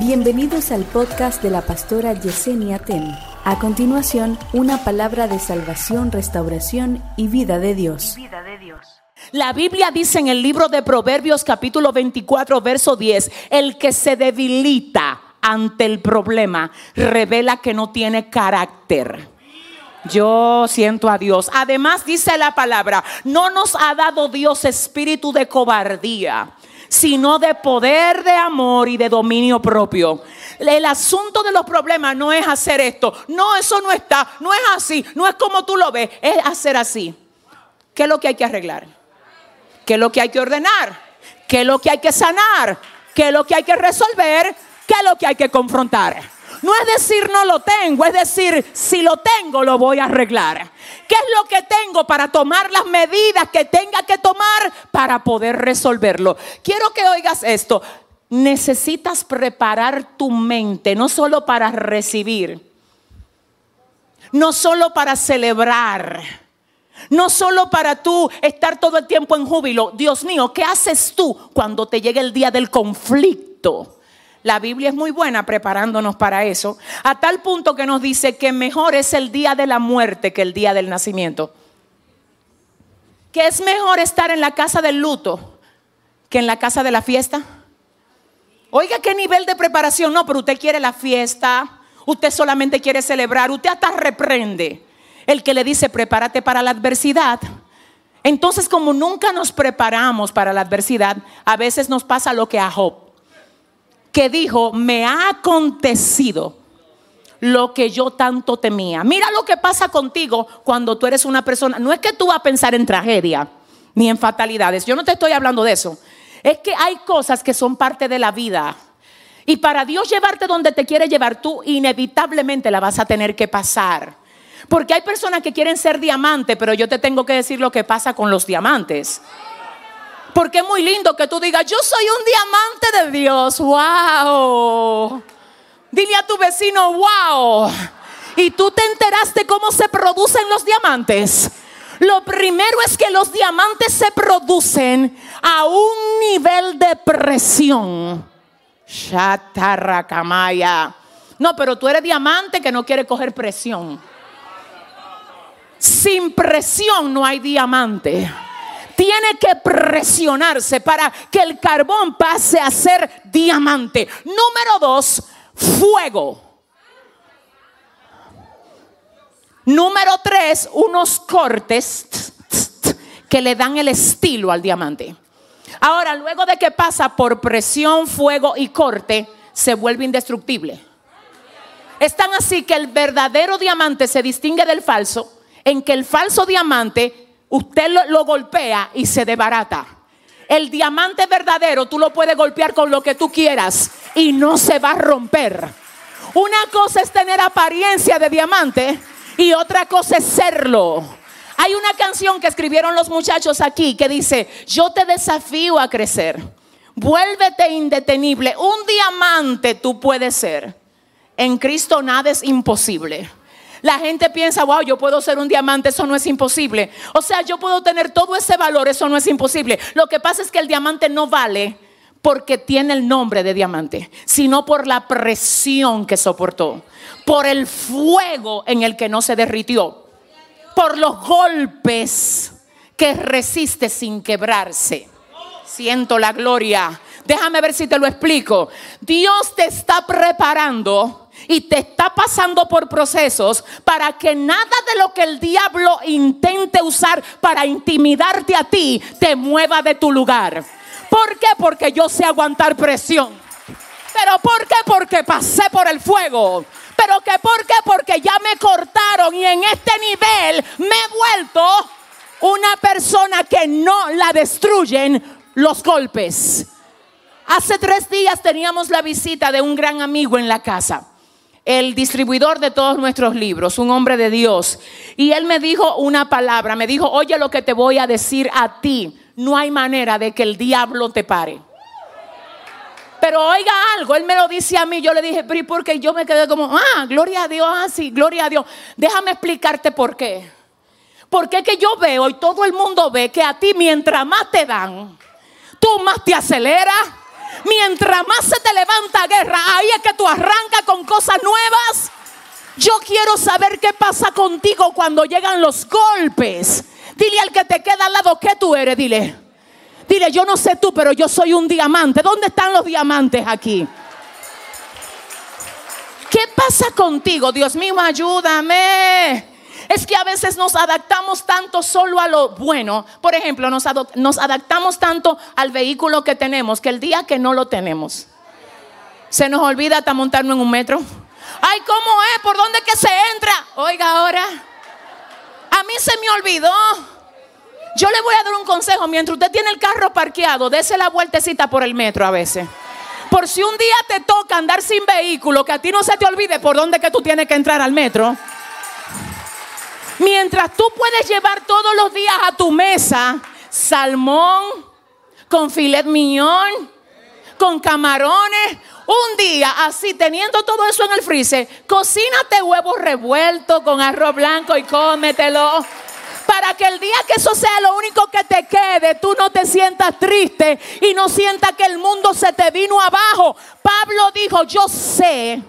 Bienvenidos al podcast de la pastora Yesenia Ten. A continuación, una palabra de salvación, restauración y vida de Dios. La Biblia dice en el libro de Proverbios capítulo 24, verso 10, el que se debilita ante el problema revela que no tiene carácter. Yo siento a Dios. Además dice la palabra, no nos ha dado Dios espíritu de cobardía sino de poder, de amor y de dominio propio. El asunto de los problemas no es hacer esto. No, eso no está. No es así. No es como tú lo ves. Es hacer así. ¿Qué es lo que hay que arreglar? ¿Qué es lo que hay que ordenar? ¿Qué es lo que hay que sanar? ¿Qué es lo que hay que resolver? ¿Qué es lo que hay que confrontar? No es decir no lo tengo, es decir si lo tengo lo voy a arreglar. ¿Qué es lo que tengo para tomar las medidas que tenga que tomar para poder resolverlo? Quiero que oigas esto. Necesitas preparar tu mente no solo para recibir, no solo para celebrar. No solo para tú estar todo el tiempo en júbilo. Dios mío, ¿qué haces tú cuando te llegue el día del conflicto? La Biblia es muy buena preparándonos para eso, a tal punto que nos dice que mejor es el día de la muerte que el día del nacimiento. Que es mejor estar en la casa del luto que en la casa de la fiesta. Oiga, qué nivel de preparación. No, pero usted quiere la fiesta, usted solamente quiere celebrar, usted hasta reprende. El que le dice, prepárate para la adversidad. Entonces, como nunca nos preparamos para la adversidad, a veces nos pasa lo que a Job que dijo, me ha acontecido lo que yo tanto temía. Mira lo que pasa contigo cuando tú eres una persona. No es que tú vas a pensar en tragedia ni en fatalidades. Yo no te estoy hablando de eso. Es que hay cosas que son parte de la vida. Y para Dios llevarte donde te quiere llevar, tú inevitablemente la vas a tener que pasar. Porque hay personas que quieren ser diamante, pero yo te tengo que decir lo que pasa con los diamantes. Porque es muy lindo que tú digas, yo soy un diamante de Dios. ¡Wow! Dile a tu vecino, wow. Y tú te enteraste cómo se producen los diamantes. Lo primero es que los diamantes se producen a un nivel de presión. Shatarrakamaya. No, pero tú eres diamante que no quiere coger presión. Sin presión no hay diamante tiene que presionarse para que el carbón pase a ser diamante. Número dos, fuego. Número tres, unos cortes que le dan el estilo al diamante. Ahora, luego de que pasa por presión, fuego y corte, se vuelve indestructible. Están así que el verdadero diamante se distingue del falso, en que el falso diamante usted lo, golpea y se debarata. El diamante verdadero tú lo puedes golpear con lo que tú quieras y no se va a romper. Una cosa es tener apariencia de diamante y otra cosa es serlo. Hay una canción que escribieron los muchachos aquí que dice, yo te desafío a crecer. Vuélvete indetenible. Un diamante tú puedes ser. En Cristo nada es imposible. La gente piensa, wow, yo puedo ser un diamante, eso no es imposible. O sea, yo puedo tener todo ese valor, eso no es imposible. Lo que pasa es que el diamante no vale porque tiene el nombre de diamante, sino por la presión que soportó, por el fuego en el que no se derritió, por los golpes que resiste sin quebrarse. Siento la gloria. Déjame ver si te lo explico. Dios te está preparando y te está pasando por procesos para que nada de lo que el diablo intente usar para intimidarte a ti te mueva de tu lugar. ¿Por qué? Porque yo sé aguantar presión. ¿Pero por qué? Porque pasé por el fuego. ¿Pero qué? ¿Por qué? Porque ya me cortaron y en este nivel me he vuelto una persona que no la destruyen los golpes. Hace tres días teníamos la visita de un gran amigo en la casa el distribuidor de todos nuestros libros, un hombre de Dios. Y él me dijo una palabra, me dijo, oye lo que te voy a decir a ti, no hay manera de que el diablo te pare. Pero oiga algo, él me lo dice a mí, yo le dije, pero porque yo me quedé como, ah, gloria a Dios, así, ah, gloria a Dios. Déjame explicarte por qué. Porque que yo veo y todo el mundo ve que a ti mientras más te dan, tú más te aceleras Mientras más se te levanta guerra, ahí es que tú arrancas con cosas nuevas. Yo quiero saber qué pasa contigo cuando llegan los golpes. Dile al que te queda al lado que tú eres, dile. Dile, yo no sé tú, pero yo soy un diamante. ¿Dónde están los diamantes aquí? ¿Qué pasa contigo? Dios mío, ayúdame. Es que a veces nos adaptamos tanto solo a lo bueno. Por ejemplo, nos, adaptamos tanto al vehículo que tenemos que el día que no lo tenemos, se nos olvida hasta montarnos en un metro. Ay, ¿cómo es? ¿Por dónde que se entra? Oiga ahora, a mí se me olvidó. Yo le voy a dar un consejo. Mientras usted tiene el carro parqueado, dése la vueltecita por el metro a veces. Por si un día te toca andar sin vehículo, que a ti no se te olvide por dónde que tú tienes que entrar al metro. Mientras tú puedes llevar todos los días a tu mesa salmón con filet mignon, con camarones, un día así teniendo todo eso en el freezer, cocínate huevos revueltos con arroz blanco y cómetelo. Para que el día que eso sea lo único que te quede, tú no te sientas triste y no sientas que el mundo se te vino abajo. Pablo dijo, yo sé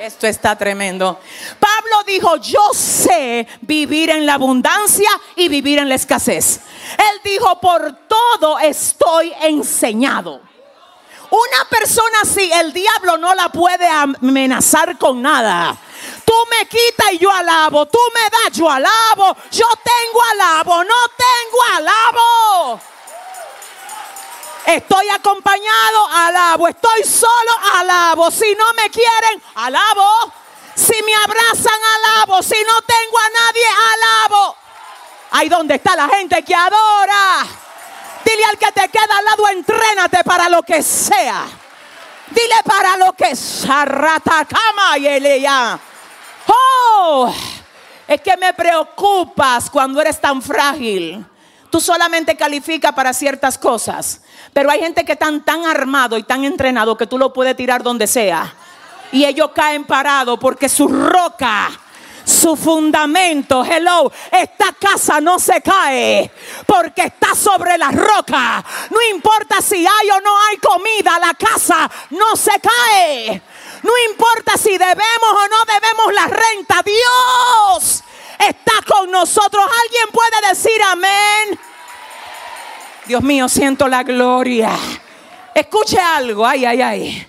esto está tremendo. Pablo dijo, yo sé vivir en la abundancia y vivir en la escasez. Él dijo, por todo estoy enseñado. Una persona así, el diablo no la puede amenazar con nada. Tú me quitas y yo alabo. Tú me das, yo alabo. Yo tengo alabo. No tengo alabo. Estoy acompañado, alabo. Estoy solo, alabo. Si no me quieren, alabo. Si me abrazan, alabo. Si no tengo a nadie, alabo. Ahí donde está la gente que adora. Dile al que te queda al lado, entrénate para lo que sea. Dile para lo que sea. Ratacama y Oh, es que me preocupas cuando eres tan frágil. Tú solamente calificas para ciertas cosas. Pero hay gente que están tan armado y tan entrenado que tú lo puedes tirar donde sea. Y ellos caen parados porque su roca, su fundamento, hello, esta casa no se cae porque está sobre la roca. No importa si hay o no hay comida, la casa no se cae. No importa si debemos o no debemos la renta, Dios está con nosotros. ¿Alguien puede decir amén? Dios mío, siento la gloria. Escuche algo, ay, ay, ay.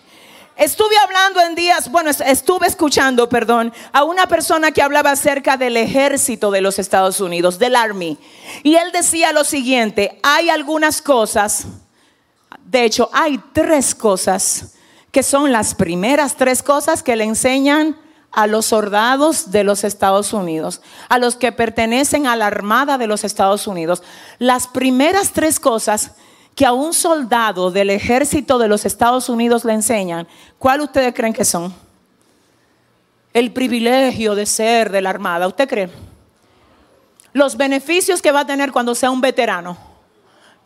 Estuve hablando en días, bueno, estuve escuchando, perdón, a una persona que hablaba acerca del ejército de los Estados Unidos, del Army. Y él decía lo siguiente, hay algunas cosas, de hecho, hay tres cosas que son las primeras tres cosas que le enseñan a los soldados de los Estados Unidos, a los que pertenecen a la Armada de los Estados Unidos. Las primeras tres cosas que a un soldado del ejército de los Estados Unidos le enseñan, ¿cuál ustedes creen que son? El privilegio de ser de la Armada, ¿usted cree? Los beneficios que va a tener cuando sea un veterano.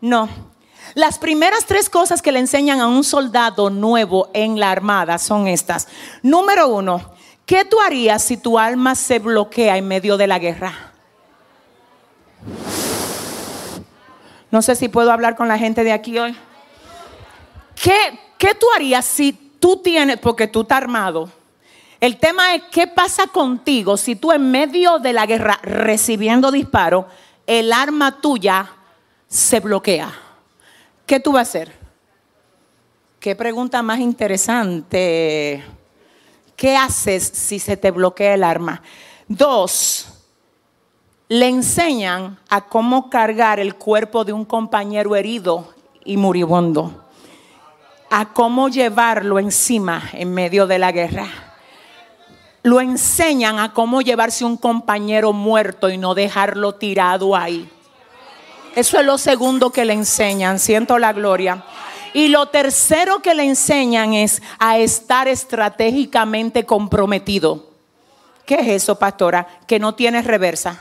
No. Las primeras tres cosas que le enseñan a un soldado nuevo en la Armada son estas. Número uno, ¿Qué tú harías si tu alma se bloquea en medio de la guerra? No sé si puedo hablar con la gente de aquí hoy. ¿Qué, qué tú harías si tú tienes, porque tú estás armado? El tema es qué pasa contigo si tú en medio de la guerra recibiendo disparos, el arma tuya se bloquea. ¿Qué tú vas a hacer? Qué pregunta más interesante. ¿Qué haces si se te bloquea el arma? Dos, le enseñan a cómo cargar el cuerpo de un compañero herido y moribundo, a cómo llevarlo encima en medio de la guerra. Lo enseñan a cómo llevarse un compañero muerto y no dejarlo tirado ahí. Eso es lo segundo que le enseñan. Siento la gloria. Y lo tercero que le enseñan es a estar estratégicamente comprometido. ¿Qué es eso, pastora? Que no tiene reversa.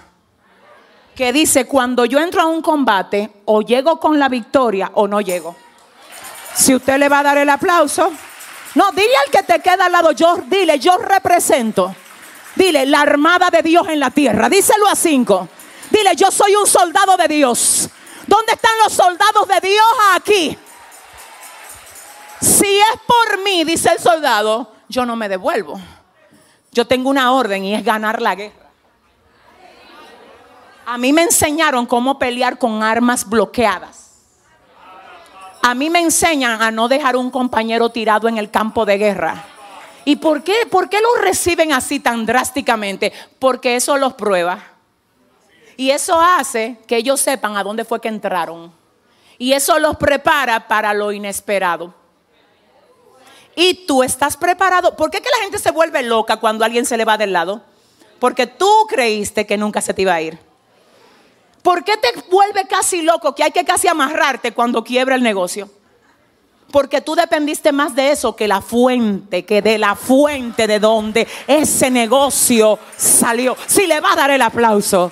Que dice, cuando yo entro a un combate, o llego con la victoria o no llego. Si usted le va a dar el aplauso, no, dile al que te queda al lado, yo, dile, yo represento. Dile, la armada de Dios en la tierra. Díselo a cinco. Dile, yo soy un soldado de Dios. ¿Dónde están los soldados de Dios aquí? Si es por mí, dice el soldado, yo no me devuelvo. Yo tengo una orden y es ganar la guerra. A mí me enseñaron cómo pelear con armas bloqueadas. A mí me enseñan a no dejar un compañero tirado en el campo de guerra. ¿Y por qué? ¿Por qué los reciben así tan drásticamente? Porque eso los prueba. Y eso hace que ellos sepan a dónde fue que entraron. Y eso los prepara para lo inesperado. Y tú estás preparado. ¿Por qué que la gente se vuelve loca cuando alguien se le va del lado? Porque tú creíste que nunca se te iba a ir. ¿Por qué te vuelve casi loco que hay que casi amarrarte cuando quiebra el negocio? Porque tú dependiste más de eso que la fuente, que de la fuente de donde ese negocio salió. Si le va a dar el aplauso.